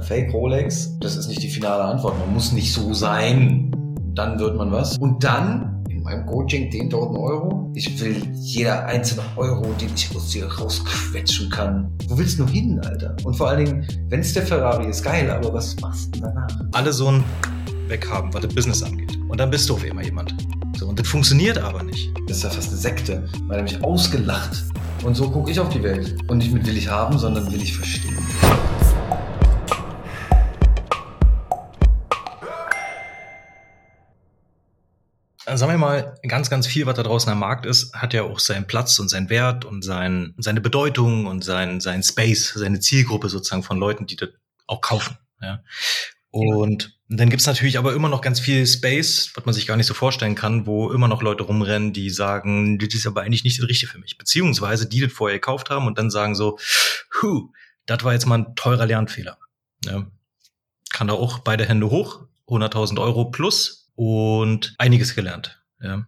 Eine Fake Rolex, das ist nicht die finale Antwort. Man muss nicht so sein, dann wird man was. Und dann in meinem Coaching 10.000 Euro. Ich will jeder einzelne Euro, den ich aus dir rausquetschen kann. Wo willst du nur hin, Alter? Und vor allen Dingen, wenn es der Ferrari ist, geil, aber was machst du danach? Alle so ein weghaben, was das Business angeht. Und dann bist du auf immer jemand. So, und das funktioniert aber nicht. Das ist ja fast eine Sekte, weil er mich ausgelacht. Und so gucke ich auf die Welt. Und nicht mit will ich haben, sondern will ich verstehen. Sagen wir mal, ganz, ganz viel, was da draußen am Markt ist, hat ja auch seinen Platz und seinen Wert und sein, seine Bedeutung und sein, sein Space, seine Zielgruppe sozusagen von Leuten, die das auch kaufen. Ja. Und dann gibt's natürlich aber immer noch ganz viel Space, was man sich gar nicht so vorstellen kann, wo immer noch Leute rumrennen, die sagen, das ist aber eigentlich nicht das Richtige für mich. Beziehungsweise die das vorher gekauft haben und dann sagen so, hu, das war jetzt mal ein teurer Lernfehler. Ja. Kann da auch beide Hände hoch, 100.000 Euro plus und einiges gelernt. Ja.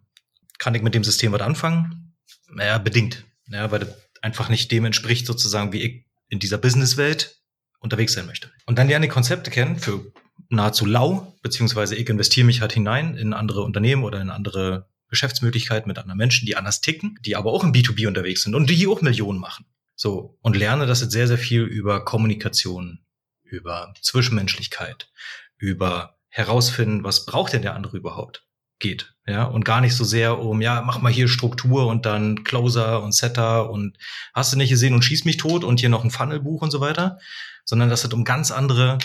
Kann ich mit dem System was anfangen? Naja, bedingt. Ja, weil das einfach nicht dem entspricht sozusagen, wie ich in dieser Businesswelt unterwegs sein möchte. Und dann lerne ich Konzepte kennen für nahezu lau, beziehungsweise ich investiere mich halt hinein in andere Unternehmen oder in andere Geschäftsmöglichkeiten mit anderen Menschen, die anders ticken, die aber auch im B2B unterwegs sind und die auch Millionen machen. So. Und lerne das jetzt sehr, sehr viel über Kommunikation, über Zwischenmenschlichkeit, über herausfinden, was braucht denn der andere überhaupt? geht, ja, und gar nicht so sehr um, ja, mach mal hier Struktur und dann Closer und Setter und hast du nicht gesehen und schieß mich tot und hier noch ein Funnelbuch und so weiter, sondern dass es um ganz andere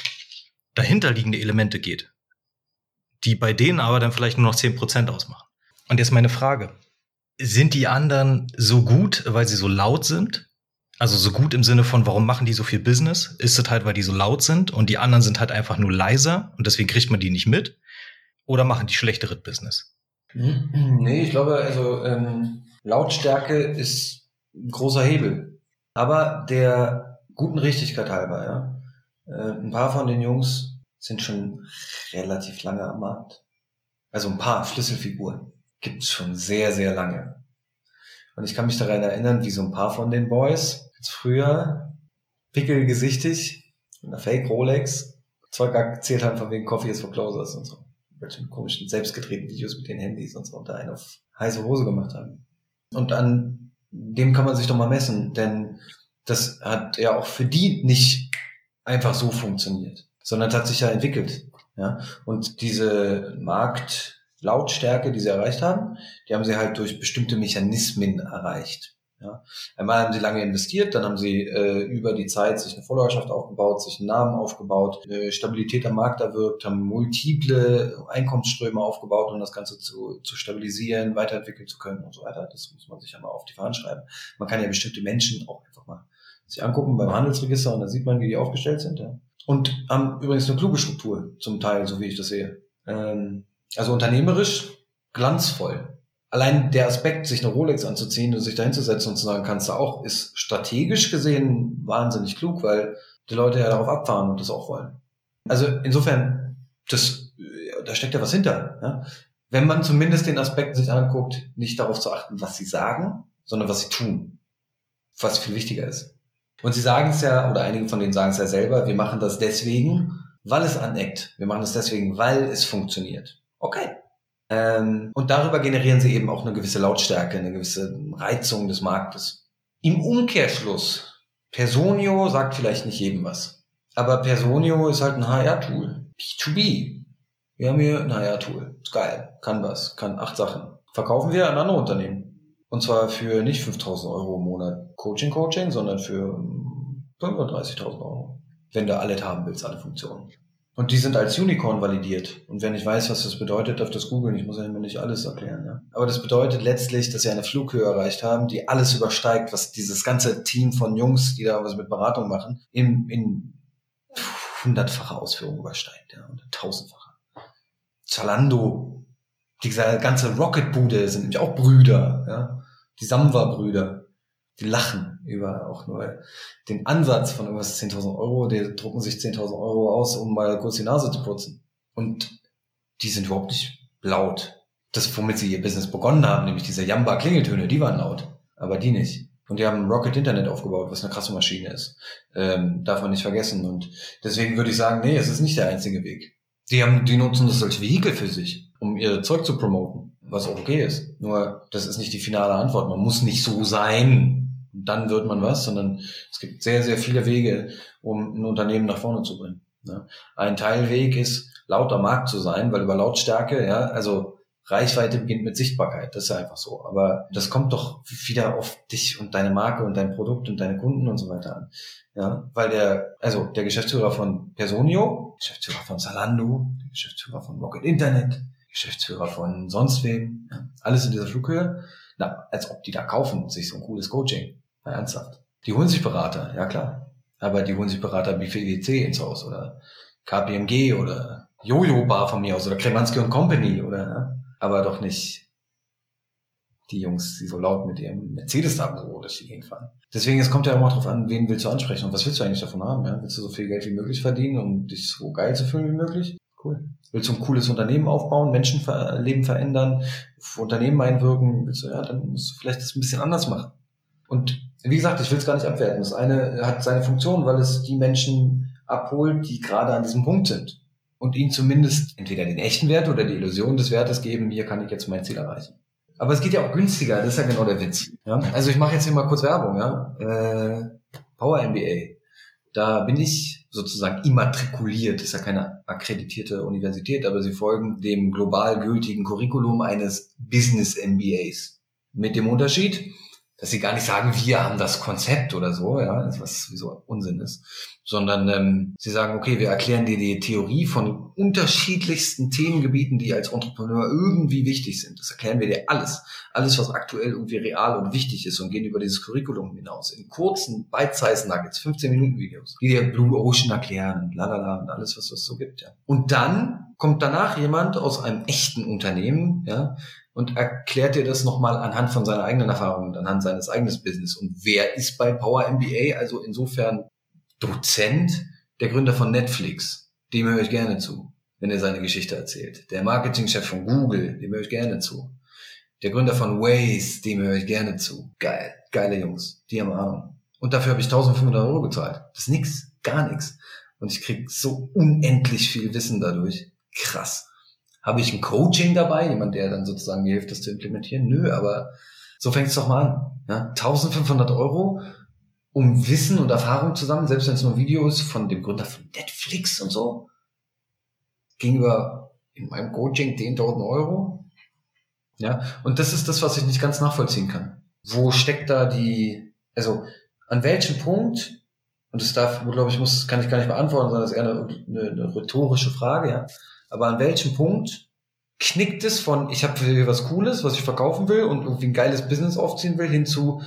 dahinterliegende Elemente geht, die bei denen aber dann vielleicht nur noch zehn Prozent ausmachen. Und jetzt meine Frage. Sind die anderen so gut, weil sie so laut sind? Also so gut im Sinne von, warum machen die so viel Business? Ist es halt, weil die so laut sind und die anderen sind halt einfach nur leiser und deswegen kriegt man die nicht mit? Oder machen die schlechtere Business? Nee, ich glaube, also ähm, Lautstärke ist ein großer Hebel. Aber der guten Richtigkeit halber, ja. Äh, ein paar von den Jungs sind schon relativ lange am Markt. Also ein paar Schlüsselfiguren gibt's schon sehr, sehr lange. Und ich kann mich daran erinnern, wie so ein paar von den Boys jetzt früher pickelgesichtig mit einer Fake Rolex Zeug erzählt haben von wegen Coffee is for Closers und so. Welche komischen selbstgedrehten Videos mit den Handys und so und da einen auf heiße Hose gemacht haben. Und an dem kann man sich doch mal messen, denn das hat ja auch für die nicht einfach so funktioniert, sondern hat sich ja entwickelt. Ja? Und diese Marktlautstärke, die sie erreicht haben, die haben sie halt durch bestimmte Mechanismen erreicht. Ja. Einmal haben sie lange investiert, dann haben sie äh, über die Zeit sich eine Followerschaft aufgebaut, sich einen Namen aufgebaut, äh, Stabilität am Markt erwirkt, haben multiple Einkommensströme aufgebaut, um das Ganze zu, zu stabilisieren, weiterentwickeln zu können und so weiter. Das muss man sich ja mal auf die Fahnen schreiben. Man kann ja bestimmte Menschen auch einfach mal sich angucken beim Handelsregister und da sieht man, wie die aufgestellt sind. Ja. Und haben übrigens eine kluge Struktur zum Teil, so wie ich das sehe. Ähm, also unternehmerisch glanzvoll. Allein der Aspekt, sich eine Rolex anzuziehen und sich da hinzusetzen und zu sagen, kannst du auch, ist strategisch gesehen wahnsinnig klug, weil die Leute ja darauf abfahren und das auch wollen. Also insofern, das, da steckt ja was hinter. Ja? Wenn man zumindest den Aspekt sich anguckt, nicht darauf zu achten, was sie sagen, sondern was sie tun. Was viel wichtiger ist. Und sie sagen es ja, oder einige von denen sagen es ja selber, wir machen das deswegen, weil es aneckt. Wir machen es deswegen, weil es funktioniert. Okay. Ähm, und darüber generieren sie eben auch eine gewisse Lautstärke, eine gewisse Reizung des Marktes. Im Umkehrschluss, Personio sagt vielleicht nicht jedem was. Aber Personio ist halt ein HR-Tool. B2B. Wir haben hier ein HR-Tool. Ist geil. Kann was. Kann acht Sachen. Verkaufen wir an andere Unternehmen. Und zwar für nicht 5000 Euro im Monat Coaching-Coaching, sondern für 35.000 Euro. Wenn du alles haben willst, alle Funktionen. Und die sind als Unicorn validiert. Und wenn ich weiß, was das bedeutet, darf das googeln. Ich muss ja immer nicht alles erklären. Ja. Aber das bedeutet letztlich, dass sie eine Flughöhe erreicht haben, die alles übersteigt, was dieses ganze Team von Jungs, die da was mit Beratung machen, in, in hundertfache Ausführung übersteigt. Ja, und tausendfache. Zalando, diese ganze Rocket-Bude sind nämlich auch Brüder. Ja die Samwa-Brüder, die lachen über auch nur den Ansatz von irgendwas 10.000 Euro, die drucken sich 10.000 Euro aus, um mal kurz die Nase zu putzen. Und die sind überhaupt nicht laut. Das, womit sie ihr Business begonnen haben, nämlich diese Jamba-Klingeltöne, die waren laut, aber die nicht. Und die haben Rocket Internet aufgebaut, was eine krasse Maschine ist. Ähm, darf man nicht vergessen. Und deswegen würde ich sagen, nee, es ist nicht der einzige Weg. Die haben, die nutzen das als Vehikel für sich, um ihr Zeug zu promoten, was auch okay ist. Nur, das ist nicht die finale Antwort. Man muss nicht so sein, dann wird man was, sondern es gibt sehr, sehr viele Wege, um ein Unternehmen nach vorne zu bringen. Ne? Ein Teilweg ist, lauter Markt zu sein, weil über Lautstärke, ja, also Reichweite beginnt mit Sichtbarkeit, das ist ja einfach so. Aber das kommt doch wieder auf dich und deine Marke und dein Produkt und deine Kunden und so weiter an. Ja, weil der, also der Geschäftsführer von Personio, Geschäftsführer von Zalando, Geschäftsführer von Rocket Internet, Geschäftsführer von sonst wem, ja, alles in dieser Flughöhe, na, als ob die da kaufen, sich so ein cooles Coaching. Na, ernsthaft. Die holen sich Berater, ja klar. Aber die holen sich Berater wie PwC ins Haus oder KPMG oder Jojo Bar von mir aus oder Kremanski und Company oder, ja aber doch nicht die Jungs, die so laut mit ihrem Mercedes da so durch die Gegend fahren. Deswegen, es kommt ja immer darauf an, wen willst du ansprechen und was willst du eigentlich davon haben? Ja? Willst du so viel Geld wie möglich verdienen, um dich so geil zu fühlen wie möglich? Cool. Willst du ein cooles Unternehmen aufbauen, Menschenleben verändern, Unternehmen einwirken? Willst du, ja, dann musst du vielleicht das ein bisschen anders machen. Und wie gesagt, ich will es gar nicht abwerten. Das eine hat seine Funktion, weil es die Menschen abholt, die gerade an diesem Punkt sind und ihnen zumindest entweder den echten Wert oder die Illusion des Wertes geben, hier kann ich jetzt mein Ziel erreichen. Aber es geht ja auch günstiger, das ist ja genau der Witz. Ja? Also ich mache jetzt hier mal kurz Werbung, ja. Äh, Power MBA. Da bin ich sozusagen immatrikuliert, ist ja keine akkreditierte Universität, aber sie folgen dem global gültigen Curriculum eines Business MBAs. Mit dem Unterschied, dass sie gar nicht sagen, wir haben das Konzept oder so, ja, was sowieso Unsinn ist, sondern ähm, sie sagen, okay, wir erklären dir die Theorie von unterschiedlichsten Themengebieten, die als Entrepreneur irgendwie wichtig sind. Das erklären wir dir alles. Alles, was aktuell irgendwie real und wichtig ist und gehen über dieses Curriculum hinaus. In kurzen Bite-Size-Nuggets, 15 Minuten Videos, die dir Blue Ocean erklären und lalala und alles, was es so gibt, ja. Und dann kommt danach jemand aus einem echten Unternehmen, ja, und erklärt dir das nochmal anhand von seiner eigenen Erfahrung und anhand seines eigenen Business. Und wer ist bei Power MBA? Also insofern Dozent, der Gründer von Netflix. Dem höre ich gerne zu, wenn er seine Geschichte erzählt. Der Marketingchef von Google, dem höre ich gerne zu. Der Gründer von Waze, dem höre ich gerne zu. Geil, geile Jungs, die haben Ahnung. Und dafür habe ich 1500 Euro gezahlt. Das ist nix, gar nix. Und ich krieg so unendlich viel Wissen dadurch. Krass. Habe ich ein Coaching dabei, jemand, der dann sozusagen mir hilft, das zu implementieren? Nö, aber so fängt es doch mal an. Ja? 1500 Euro, um Wissen und Erfahrung zusammen, selbst wenn es nur Video ist von dem Gründer von Netflix und so, gegenüber in meinem Coaching 10.000 Euro. Ja, und das ist das, was ich nicht ganz nachvollziehen kann. Wo steckt da die, also an welchem Punkt, und das darf, glaube ich, muss, kann ich gar nicht beantworten, sondern das ist eher eine, eine, eine rhetorische Frage, ja. Aber an welchem Punkt knickt es von, ich habe was Cooles, was ich verkaufen will und irgendwie ein geiles Business aufziehen will, hinzu,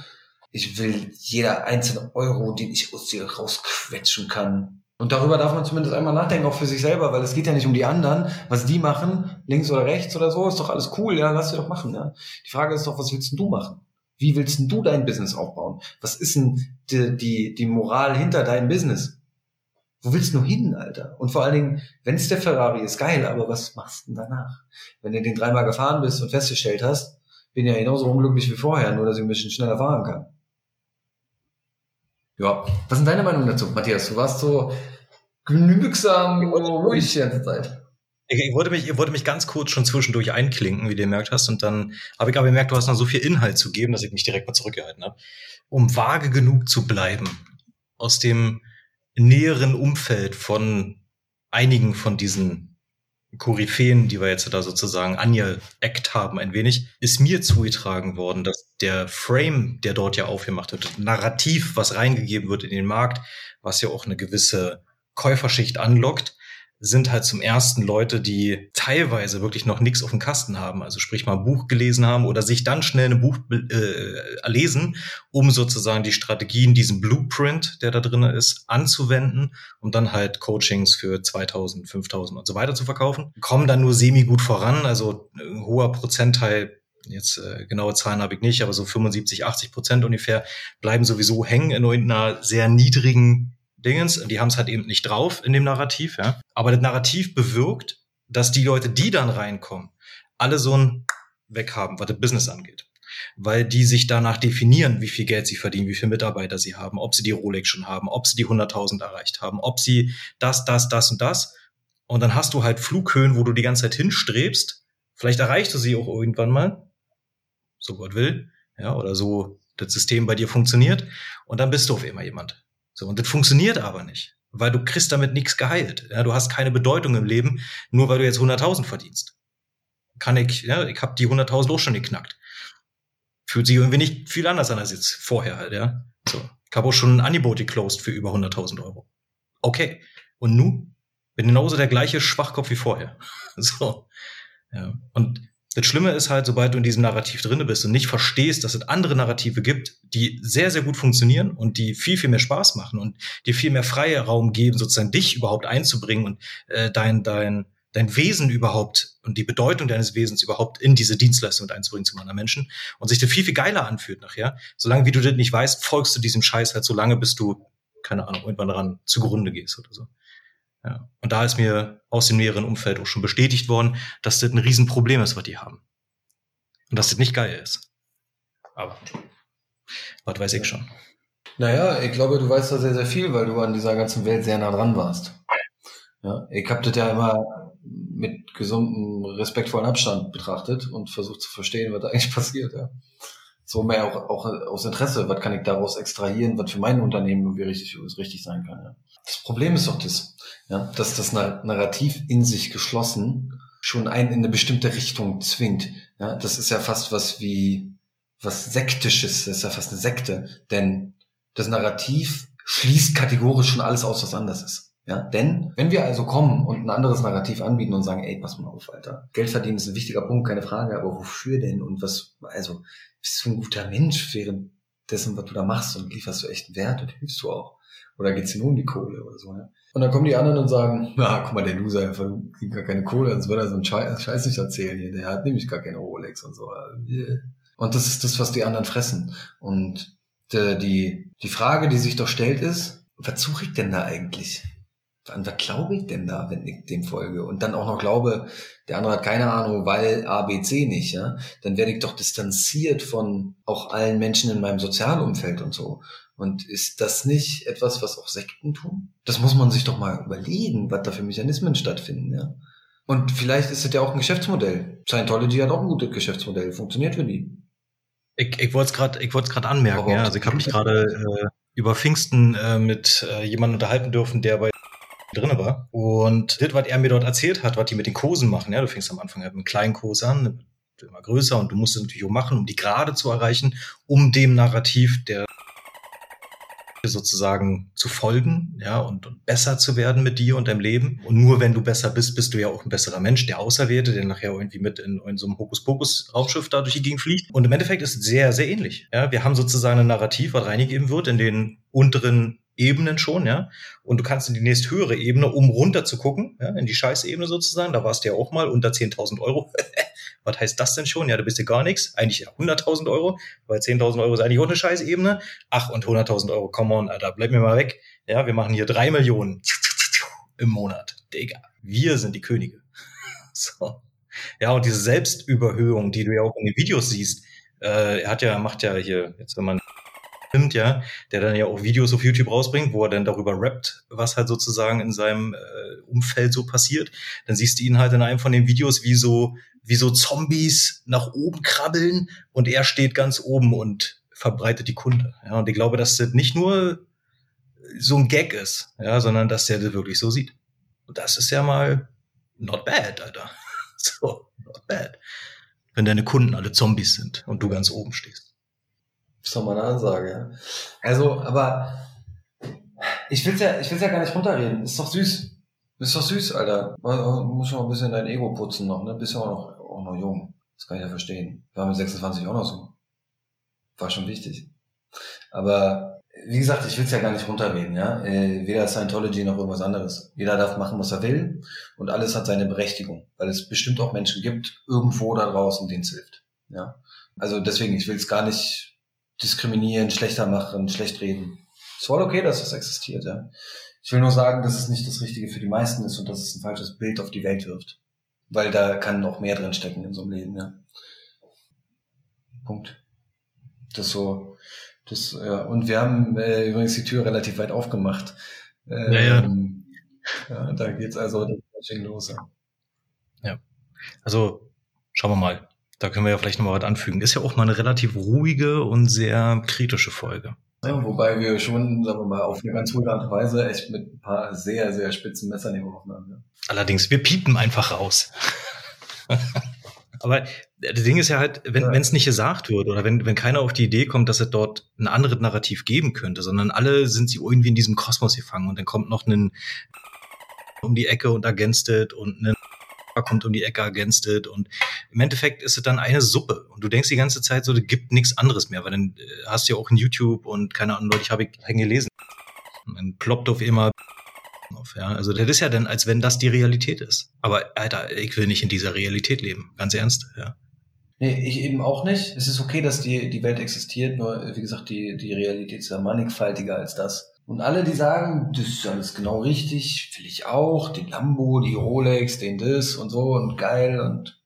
ich will jeder einzelne Euro, den ich aus dir rausquetschen kann. Und darüber darf man zumindest einmal nachdenken, auch für sich selber, weil es geht ja nicht um die anderen, was die machen, links oder rechts oder so, ist doch alles cool, ja, lass dir doch machen, ja. Die Frage ist doch, was willst denn du machen? Wie willst denn du dein Business aufbauen? Was ist denn die, die, die Moral hinter deinem Business? Wo willst du hin, Alter? Und vor allen Dingen, wenn es der Ferrari ist, geil, aber was machst du denn danach? Wenn du den dreimal gefahren bist und festgestellt hast, bin ja genauso unglücklich wie vorher, nur dass ich ein bisschen schneller fahren kann. Ja, was ist deine Meinung dazu, Matthias? Du warst so genügsam ruhig die ganze Zeit. Ich, ich, wollte mich, ich wollte mich ganz kurz schon zwischendurch einklinken, wie du gemerkt hast, und dann habe ich aber gemerkt, du hast noch so viel Inhalt zu geben, dass ich mich direkt mal zurückgehalten habe. Um vage genug zu bleiben, aus dem näheren Umfeld von einigen von diesen Koryphäen, die wir jetzt da sozusagen angeeckt haben ein wenig, ist mir zugetragen worden, dass der Frame, der dort ja aufgemacht wird, Narrativ, was reingegeben wird in den Markt, was ja auch eine gewisse Käuferschicht anlockt, sind halt zum ersten Leute, die teilweise wirklich noch nichts auf dem Kasten haben, also sprich mal ein Buch gelesen haben oder sich dann schnell ein Buch äh, lesen, um sozusagen die Strategien, diesen Blueprint, der da drin ist, anzuwenden, um dann halt Coachings für 2000, 5000 und so weiter zu verkaufen. Kommen dann nur semi gut voran, also ein hoher Prozentteil jetzt äh, genaue Zahlen habe ich nicht, aber so 75, 80 Prozent ungefähr bleiben sowieso hängen in einer sehr niedrigen Dingens, die haben es halt eben nicht drauf in dem Narrativ, ja. Aber das Narrativ bewirkt, dass die Leute, die dann reinkommen, alle so ein Weg haben, was das Business angeht. weil die sich danach definieren, wie viel Geld sie verdienen, wie viele Mitarbeiter sie haben, ob sie die Rolex schon haben, ob sie die 100.000 erreicht haben, ob sie das, das, das und das. Und dann hast du halt Flughöhen, wo du die ganze Zeit hinstrebst. Vielleicht erreichst du sie auch irgendwann mal, so Gott will, ja, oder so das System bei dir funktioniert. Und dann bist du auf immer jemand. So, und das funktioniert aber nicht, weil du kriegst damit nichts geheilt. Ja, du hast keine Bedeutung im Leben, nur weil du jetzt 100.000 verdienst. Kann ich, ja, ich habe die 100.000 auch schon geknackt. Fühlt sich irgendwie nicht viel anders an als jetzt vorher halt, ja. So, ich habe auch schon ein Angebot geclosed für über 100.000 Euro. Okay. Und nun bin genauso der gleiche Schwachkopf wie vorher. So. Ja. Und das Schlimme ist halt, sobald du in diesem Narrativ drinne bist und nicht verstehst, dass es andere Narrative gibt, die sehr, sehr gut funktionieren und die viel, viel mehr Spaß machen und dir viel mehr Freiraum geben, sozusagen dich überhaupt einzubringen und äh, dein, dein, dein Wesen überhaupt und die Bedeutung deines Wesens überhaupt in diese Dienstleistung mit einzubringen zu anderen Menschen und sich das viel, viel geiler anfühlt nachher. Solange wie du das nicht weißt, folgst du diesem Scheiß halt so lange, bis du, keine Ahnung, irgendwann daran zugrunde gehst oder so. Ja. Und da ist mir aus dem näheren Umfeld auch schon bestätigt worden, dass das ein Riesenproblem ist, was die haben. Und dass das nicht geil ist. Aber was weiß ich schon. Naja, ich glaube, du weißt da sehr, sehr viel, weil du an dieser ganzen Welt sehr nah dran warst. Ja, ich habe das ja immer mit gesundem, respektvollen Abstand betrachtet und versucht zu verstehen, was da eigentlich passiert. Ja. So mehr auch, auch aus Interesse, was kann ich daraus extrahieren, was für mein Unternehmen irgendwie richtig, richtig sein kann. Ja. Das Problem ist doch das, ja, dass das Narrativ in sich geschlossen schon einen in eine bestimmte Richtung zwingt. Ja, das ist ja fast was wie was sektisches, das ist ja fast eine Sekte, denn das Narrativ schließt kategorisch schon alles aus, was anders ist. Ja, denn wenn wir also kommen und ein anderes Narrativ anbieten und sagen, ey, pass mal auf, Alter, Geld verdienen ist ein wichtiger Punkt, keine Frage, aber wofür denn und was, also, bist du ein guter Mensch während dessen, was du da machst und lieferst du echt Wert und hilfst du auch. Oder geht's dir nur um die Kohle oder so, ja? Und dann kommen die anderen und sagen, na, guck mal, der Loser, der verdient gar keine Kohle, sonst würde er so einen Scheiß, Scheiß nicht erzählen hier. Der hat nämlich gar keine Rolex und so. Und das ist das, was die anderen fressen. Und die, die, die Frage, die sich doch stellt, ist, was suche ich denn da eigentlich? An was glaube ich denn da, wenn ich dem folge? Und dann auch noch glaube, der andere hat keine Ahnung, weil ABC nicht, ja? Dann werde ich doch distanziert von auch allen Menschen in meinem Sozialumfeld und so. Und ist das nicht etwas, was auch Sekten tun? Das muss man sich doch mal überlegen, was da für Mechanismen stattfinden, ja. Und vielleicht ist es ja auch ein Geschäftsmodell. Scientology hat auch ein gutes Geschäftsmodell, funktioniert für die. Ich, ich wollte es gerade, ich wollte es gerade anmerken. Ja. Also ich habe mich gerade äh, über Pfingsten äh, mit äh, jemandem unterhalten dürfen, der bei drinne war. Und das, was er mir dort erzählt hat, was die mit den Kursen machen, ja, du fängst am Anfang halt mit einem kleinen Kurs an, immer größer und du musst es natürlich auch machen, um die Gerade zu erreichen, um dem Narrativ der sozusagen zu folgen, ja, und, und, besser zu werden mit dir und deinem Leben. Und nur wenn du besser bist, bist du ja auch ein besserer Mensch, der Auserwählte, der nachher irgendwie mit in, in so einem Hokuspokus-Raumschiff da durch die Gegend fliegt. Und im Endeffekt ist es sehr, sehr ähnlich. Ja, wir haben sozusagen ein Narrativ, was reingegeben wird in den unteren Ebenen schon, ja. Und du kannst in die nächst höhere Ebene, um runter zu gucken, ja, in die Scheißebene sozusagen. Da warst du ja auch mal unter 10.000 Euro. Was heißt das denn schon? Ja, da bist du gar nichts. Eigentlich ja 100.000 Euro, weil 10.000 Euro ist eigentlich auch eine Scheißebene. Ach, und 100.000 Euro, come on, Alter, bleib mir mal weg. Ja, wir machen hier drei Millionen im Monat. Digga, wir sind die Könige. So. Ja, und diese Selbstüberhöhung, die du ja auch in den Videos siehst, äh, er hat ja, macht ja hier, jetzt wenn man nimmt, ja, der dann ja auch Videos auf YouTube rausbringt, wo er dann darüber rappt, was halt sozusagen in seinem äh, Umfeld so passiert, dann siehst du ihn halt in einem von den Videos, wie so, wie so Zombies nach oben krabbeln und er steht ganz oben und verbreitet die Kunde. Ja, und ich glaube, dass das nicht nur so ein Gag ist, ja, sondern dass der das wirklich so sieht. Und das ist ja mal not bad, Alter. So, not bad. Wenn deine Kunden alle Zombies sind und du ganz oben stehst. Ist doch mal eine Ansage. Also, aber ich will's ja, ich will's ja gar nicht runterreden. Ist doch süß. Ist doch süß, Alter. Muss mal ein bisschen dein Ego putzen noch, ne? Bist ja auch noch, auch noch jung. Das kann ich ja verstehen. War mit 26 auch noch so. War schon wichtig. Aber, wie gesagt, ich will's ja gar nicht runterreden, ja. Äh, weder Scientology noch irgendwas anderes. Jeder darf machen, was er will. Und alles hat seine Berechtigung. Weil es bestimmt auch Menschen gibt, irgendwo da draußen, denen es hilft. Ja. Also deswegen, ich will's gar nicht diskriminieren, schlechter machen, schlecht reden. Es ist voll okay, dass das existiert, ja. Ich will nur sagen, dass es nicht das Richtige für die meisten ist und dass es ein falsches Bild auf die Welt wirft. Weil da kann noch mehr drin stecken in so einem Leben, ja. Punkt. Das so, das, ja. Und wir haben äh, übrigens die Tür relativ weit aufgemacht. Ähm, ja, ja. ja, da geht's also los. Ja. ja. Also, schauen wir mal. Da können wir ja vielleicht nochmal was anfügen. Ist ja auch mal eine relativ ruhige und sehr kritische Folge. Ja, wobei wir schon, sagen wir mal, auf eine ganz ruhige Art und Weise echt mit ein paar sehr, sehr spitzen Messern geworfen haben. Ja. Allerdings, wir piepen einfach raus. Aber das Ding ist ja halt, wenn ja. es nicht gesagt wird oder wenn, wenn keiner auf die Idee kommt, dass es dort ein anderes Narrativ geben könnte, sondern alle sind sie irgendwie in diesem Kosmos gefangen und dann kommt noch ein um die Ecke und ergänzt und ein kommt um die Ecke against it und im Endeffekt ist es dann eine Suppe und du denkst die ganze Zeit so, es gibt nichts anderes mehr, weil dann äh, hast du ja auch in YouTube und keine Ahnung, Leute, ich habe gelesen, dann ploppt auf immer auf, ja. Also das ist ja dann, als wenn das die Realität ist. Aber Alter, ich will nicht in dieser Realität leben, ganz ernst, ja. Nee, ich eben auch nicht. Es ist okay, dass die, die Welt existiert, nur wie gesagt, die, die Realität ist ja mannigfaltiger als das. Und alle, die sagen, das ist alles genau richtig, will ich auch, den Lambo, die Rolex, den das und so und geil und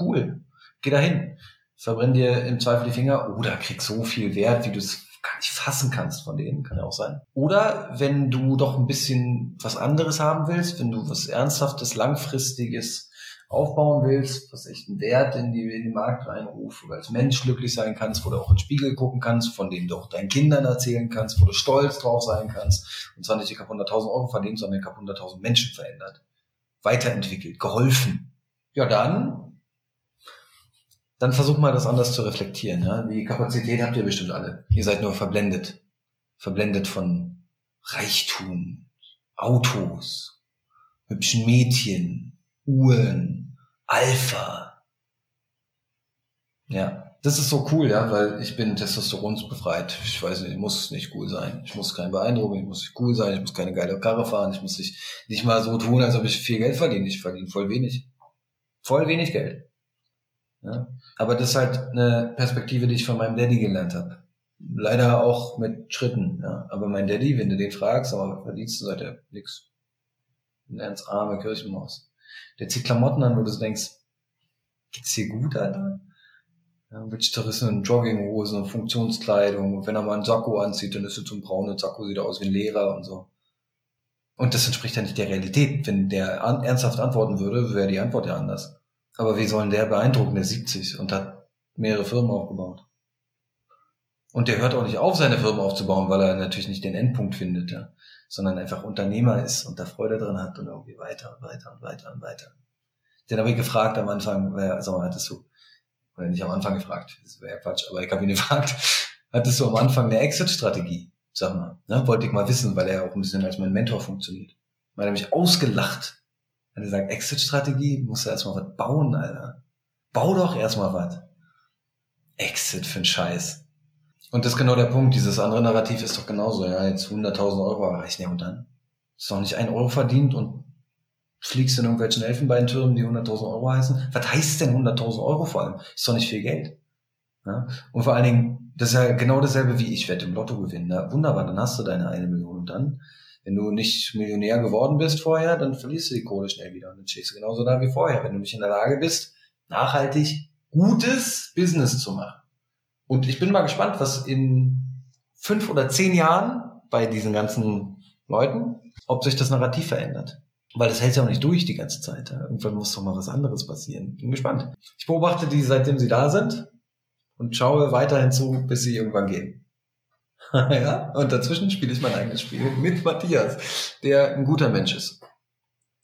cool. Geh dahin. Verbrenn dir im Zweifel die Finger oder krieg so viel Wert, wie du es gar nicht fassen kannst von denen, kann ja auch sein. Oder wenn du doch ein bisschen was anderes haben willst, wenn du was Ernsthaftes, Langfristiges aufbauen willst, was echt einen Wert in die, in den Markt reinruft, wo du als Mensch glücklich sein kannst, wo du auch in den Spiegel gucken kannst, von dem du auch deinen Kindern erzählen kannst, wo du stolz drauf sein kannst und zwar nicht ich habe 100.000 Euro verdient, sondern ich habe 100.000 Menschen verändert, weiterentwickelt, geholfen. Ja, dann, dann versuch mal das anders zu reflektieren. Ja? Die Kapazität habt ihr bestimmt alle. Ihr seid nur verblendet. Verblendet von Reichtum, Autos, hübschen Mädchen, Uhren, Alpha. Ja, das ist so cool, ja, weil ich bin testosteronsbefreit. Ich weiß nicht, ich muss nicht cool sein. Ich muss kein beeindrucken, ich muss nicht cool sein, ich muss keine geile Karre fahren, ich muss nicht, nicht mal so tun, als ob ich viel Geld verdiene. Ich verdiene voll wenig. Voll wenig Geld. Ja? Aber das ist halt eine Perspektive, die ich von meinem Daddy gelernt habe. Leider auch mit Schritten, ja. Aber mein Daddy, wenn du den fragst, aber verdienst du seit er nix. Ein ganz arme Kirchenmaus. Der zieht Klamotten an, wo du denkst, geht's dir gut, Alter? Ja, du in Jogginghosen, Funktionskleidung. Und wenn er mal einen Sakko anzieht, dann ist es so ein brauner Sakko, sieht aus wie ein Lehrer und so. Und das entspricht ja nicht der Realität. Wenn der an, ernsthaft antworten würde, wäre die Antwort ja anders. Aber wie soll der beeindrucken? Der 70 und hat mehrere Firmen aufgebaut. Und der hört auch nicht auf, seine Firma aufzubauen, weil er natürlich nicht den Endpunkt findet. Ja sondern einfach Unternehmer ist und da Freude drin hat und irgendwie weiter und weiter und weiter und weiter. Den habe ich gefragt am Anfang, wer, mal, hattest du, oder nicht am Anfang gefragt, das wäre ja Quatsch, aber ich habe ihn gefragt, hattest du am Anfang eine Exit-Strategie? Sag mal, ne? wollte ich mal wissen, weil er auch ein bisschen als mein Mentor funktioniert. Weil er mich ausgelacht. Hat gesagt, Exit-Strategie, musst du erstmal was bauen, Alter. Bau doch erstmal was. Exit für einen Scheiß. Und das ist genau der Punkt. Dieses andere Narrativ ist doch genauso. Ja, jetzt 100.000 Euro erreichen. Ja, und dann? Ist doch nicht ein Euro verdient und fliegst in irgendwelchen Elfenbeintürmen, die 100.000 Euro heißen. Was heißt denn 100.000 Euro vor allem? Ist doch nicht viel Geld. Ja? Und vor allen Dingen, das ist ja genau dasselbe wie ich werde im Lotto gewinnen. Ja, wunderbar, dann hast du deine eine Million. Und dann, wenn du nicht Millionär geworden bist vorher, dann verlierst du die Kohle schnell wieder. Und dann stehst du genauso da wie vorher. Wenn du nicht in der Lage bist, nachhaltig gutes Business zu machen und ich bin mal gespannt, was in fünf oder zehn Jahren bei diesen ganzen Leuten, ob sich das Narrativ verändert. Weil das hält ja auch nicht durch die ganze Zeit. Irgendwann muss doch mal was anderes passieren. Bin gespannt. Ich beobachte die, seitdem sie da sind und schaue weiterhin zu, bis sie irgendwann gehen. ja? Und dazwischen spiele ich mein eigenes Spiel mit Matthias, der ein guter Mensch ist.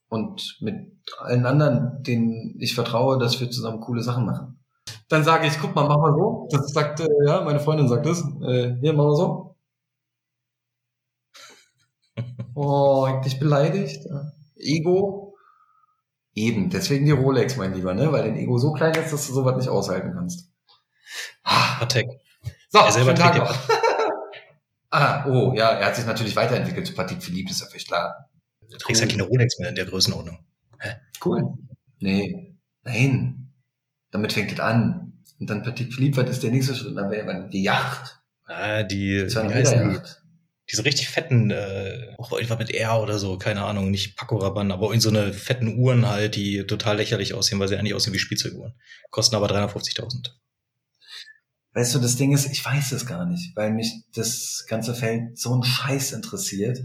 Und mit allen anderen, denen ich vertraue, dass wir zusammen coole Sachen machen. Dann sage ich, guck mal, mach mal so. Das sagt, äh, ja, meine Freundin sagt das. Äh, hier, mach mal so. Oh, dich beleidigt. Ego. Eben, deswegen die Rolex, mein Lieber, ne? Weil dein Ego so klein ist, dass du sowas nicht aushalten kannst. Patek. So, er selber Tag noch. ah, oh, ja, er hat sich natürlich weiterentwickelt zu Patek Philippe, ist ja völlig klar. Du trägst ja keine Rolex mehr in der Größenordnung. Hä? Cool. Nee, nein. Damit fängt es an. Und dann Petit Philippe, was ist der nächste Schritt? Dann wäre die Yacht. Ah, die, die, die diese richtig fetten, äh, auch irgendwas mit R oder so, keine Ahnung, nicht Paco Rabanne, aber in so eine fetten Uhren halt, die total lächerlich aussehen, weil sie eigentlich aussehen wie Spielzeuguhren. Kosten aber 350.000. Weißt du, das Ding ist, ich weiß es gar nicht, weil mich das ganze Feld so ein Scheiß interessiert,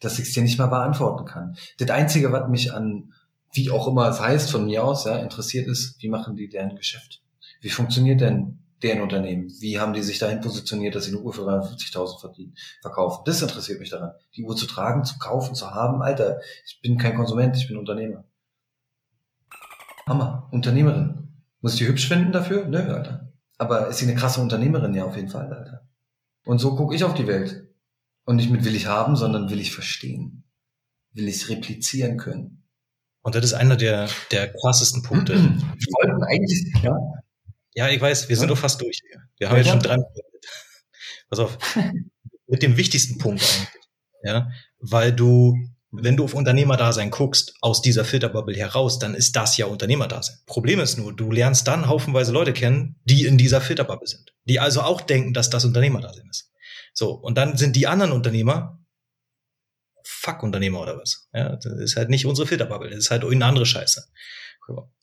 dass ich es dir nicht mal beantworten kann. Das Einzige, was mich an, wie auch immer es heißt, von mir aus, ja, interessiert ist, wie machen die deren Geschäft? Wie funktioniert denn deren Unternehmen? Wie haben die sich dahin positioniert, dass sie eine Uhr für 350.000 verdienen, verkaufen? Das interessiert mich daran. Die Uhr zu tragen, zu kaufen, zu haben. Alter, ich bin kein Konsument, ich bin Unternehmer. Hammer. Unternehmerin. Muss ich die hübsch finden dafür? Nö, Alter. Aber ist sie eine krasse Unternehmerin? Ja, auf jeden Fall, Alter. Und so gucke ich auf die Welt. Und nicht mit will ich haben, sondern will ich verstehen. Will ich replizieren können. Und das ist einer der, der krassesten Punkte. Wir wollten eigentlich, ja. Ja, ich weiß, wir sind doch fast durch hier. Wir haben ja, jetzt schon drei Minuten. Pass auf. mit dem wichtigsten Punkt eigentlich. Ja, weil du wenn du auf Unternehmerdasein guckst, aus dieser Filterbubble heraus, dann ist das ja Unternehmerdasein. Problem ist nur, du lernst dann haufenweise Leute kennen, die in dieser Filterbubble sind. Die also auch denken, dass das Unternehmerdasein ist. So. Und dann sind die anderen Unternehmer Fuck-Unternehmer oder was. Ja, das ist halt nicht unsere Filterbubble. Das ist halt eine andere Scheiße.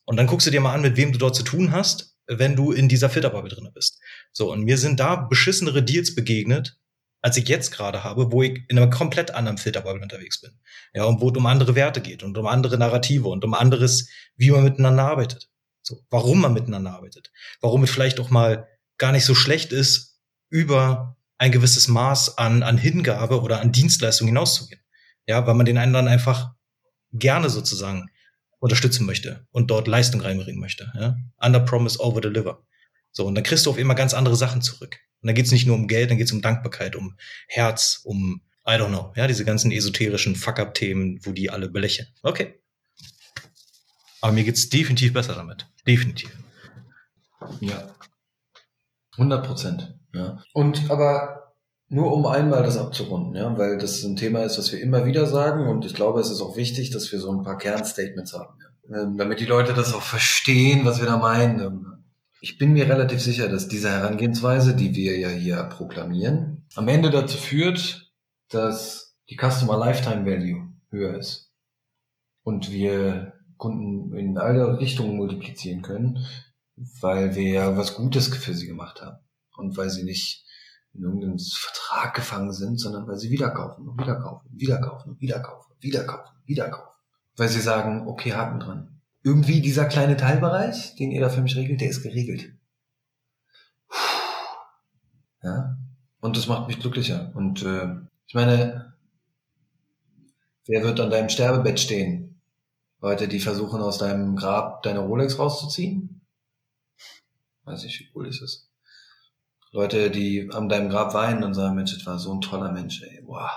Und dann guckst du dir mal an, mit wem du dort zu tun hast, wenn du in dieser Filterbubble drinne bist. So. Und mir sind da beschissenere Deals begegnet, als ich jetzt gerade habe, wo ich in einem komplett anderen Filterbubble unterwegs bin. Ja, und wo es um andere Werte geht und um andere Narrative und um anderes, wie man miteinander arbeitet. So, warum man miteinander arbeitet. Warum es vielleicht auch mal gar nicht so schlecht ist, über ein gewisses Maß an, an Hingabe oder an Dienstleistung hinauszugehen. Ja, weil man den anderen einfach gerne sozusagen unterstützen möchte und dort Leistung reinbringen möchte. Ja? Under promise, over deliver. So, und dann kriegst du auf immer ganz andere Sachen zurück. Und dann geht's nicht nur um Geld, dann geht's um Dankbarkeit, um Herz, um, I don't know, ja, diese ganzen esoterischen Fuck-up-Themen, wo die alle belächeln. Okay. Aber mir geht's definitiv besser damit. Definitiv. Ja. 100 Prozent. Ja. Und aber nur um einmal das abzurunden, ja, weil das ein Thema ist, was wir immer wieder sagen und ich glaube, es ist auch wichtig, dass wir so ein paar Kernstatements haben, ja. Ähm, damit die Leute das auch verstehen, was wir da meinen. Ich bin mir relativ sicher, dass diese Herangehensweise, die wir ja hier proklamieren, am Ende dazu führt, dass die Customer Lifetime Value höher ist und wir Kunden in alle Richtungen multiplizieren können, weil wir ja was Gutes für sie gemacht haben und weil sie nicht in irgendeinem Vertrag gefangen sind, sondern weil sie wieder kaufen und wieder kaufen, wieder kaufen, wieder kaufen, wieder kaufen, wieder kaufen. Weil sie sagen, okay, Haken dran irgendwie dieser kleine Teilbereich, den ihr da für mich regelt, der ist geregelt. Ja. Und das macht mich glücklicher. Und äh, ich meine, wer wird an deinem Sterbebett stehen? Leute, die versuchen aus deinem Grab deine Rolex rauszuziehen? Weiß nicht, wie cool ist es. Leute, die an deinem Grab weinen und sagen, Mensch, das war so ein toller Mensch, ey, wow,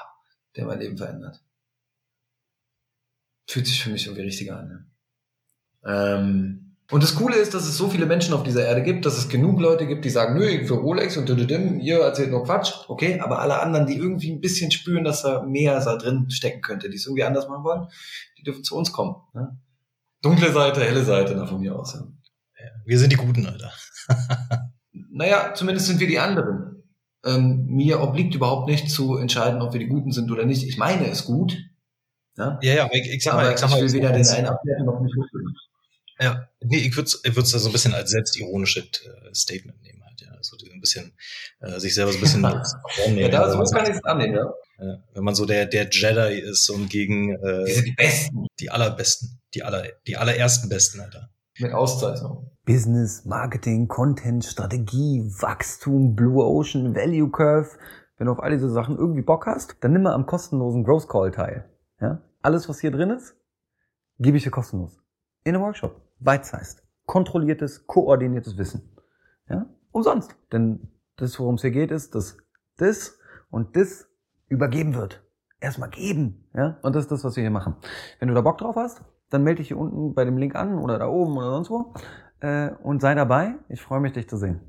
der mein Leben verändert. Fühlt sich für mich irgendwie richtiger an. Ne? Ähm, und das Coole ist, dass es so viele Menschen auf dieser Erde gibt, dass es genug Leute gibt, die sagen, nö, für Rolex und düdüdüm, ihr erzählt nur Quatsch, okay, aber alle anderen, die irgendwie ein bisschen spüren, dass da mehr da drin stecken könnte, die es irgendwie anders machen wollen, die dürfen zu uns kommen. Ne? Dunkle Seite, helle Seite, na, von mir aus. Ja. Wir sind die Guten, Alter. naja, zumindest sind wir die anderen. Ähm, mir obliegt überhaupt nicht zu entscheiden, ob wir die Guten sind oder nicht. Ich meine es gut, ja, ja, ja ich, ich sag mal, aber ich, sag mal, will weder den einen abwerten noch nicht hochbringen. Ja, nee, ich würde es ich würd's so ein bisschen als selbstironisches äh, Statement nehmen halt, ja. So ein bisschen äh, sich selber so ein bisschen ja, da so kann ich es annehmen, ja. ja. Wenn man so der, der Jedi ist und gegen äh, die sind die Besten. Die allerbesten. Die aller, die allerersten Besten, Alter. Mit Auszeichnung. Business, Marketing, Content, Strategie, Wachstum, Blue Ocean, Value Curve. Wenn du auf all diese Sachen irgendwie Bock hast, dann nimm mal am kostenlosen Growth Call teil. Ja? Alles, was hier drin ist, gebe ich dir kostenlos. In einem Workshop. Bite-sized. Kontrolliertes, koordiniertes Wissen. Ja? Umsonst. Denn das, worum es hier geht, ist, dass das und das übergeben wird. Erstmal geben. Ja? Und das ist das, was wir hier machen. Wenn du da Bock drauf hast, dann melde dich hier unten bei dem Link an oder da oben oder sonst wo. Äh, und sei dabei. Ich freue mich, dich zu sehen.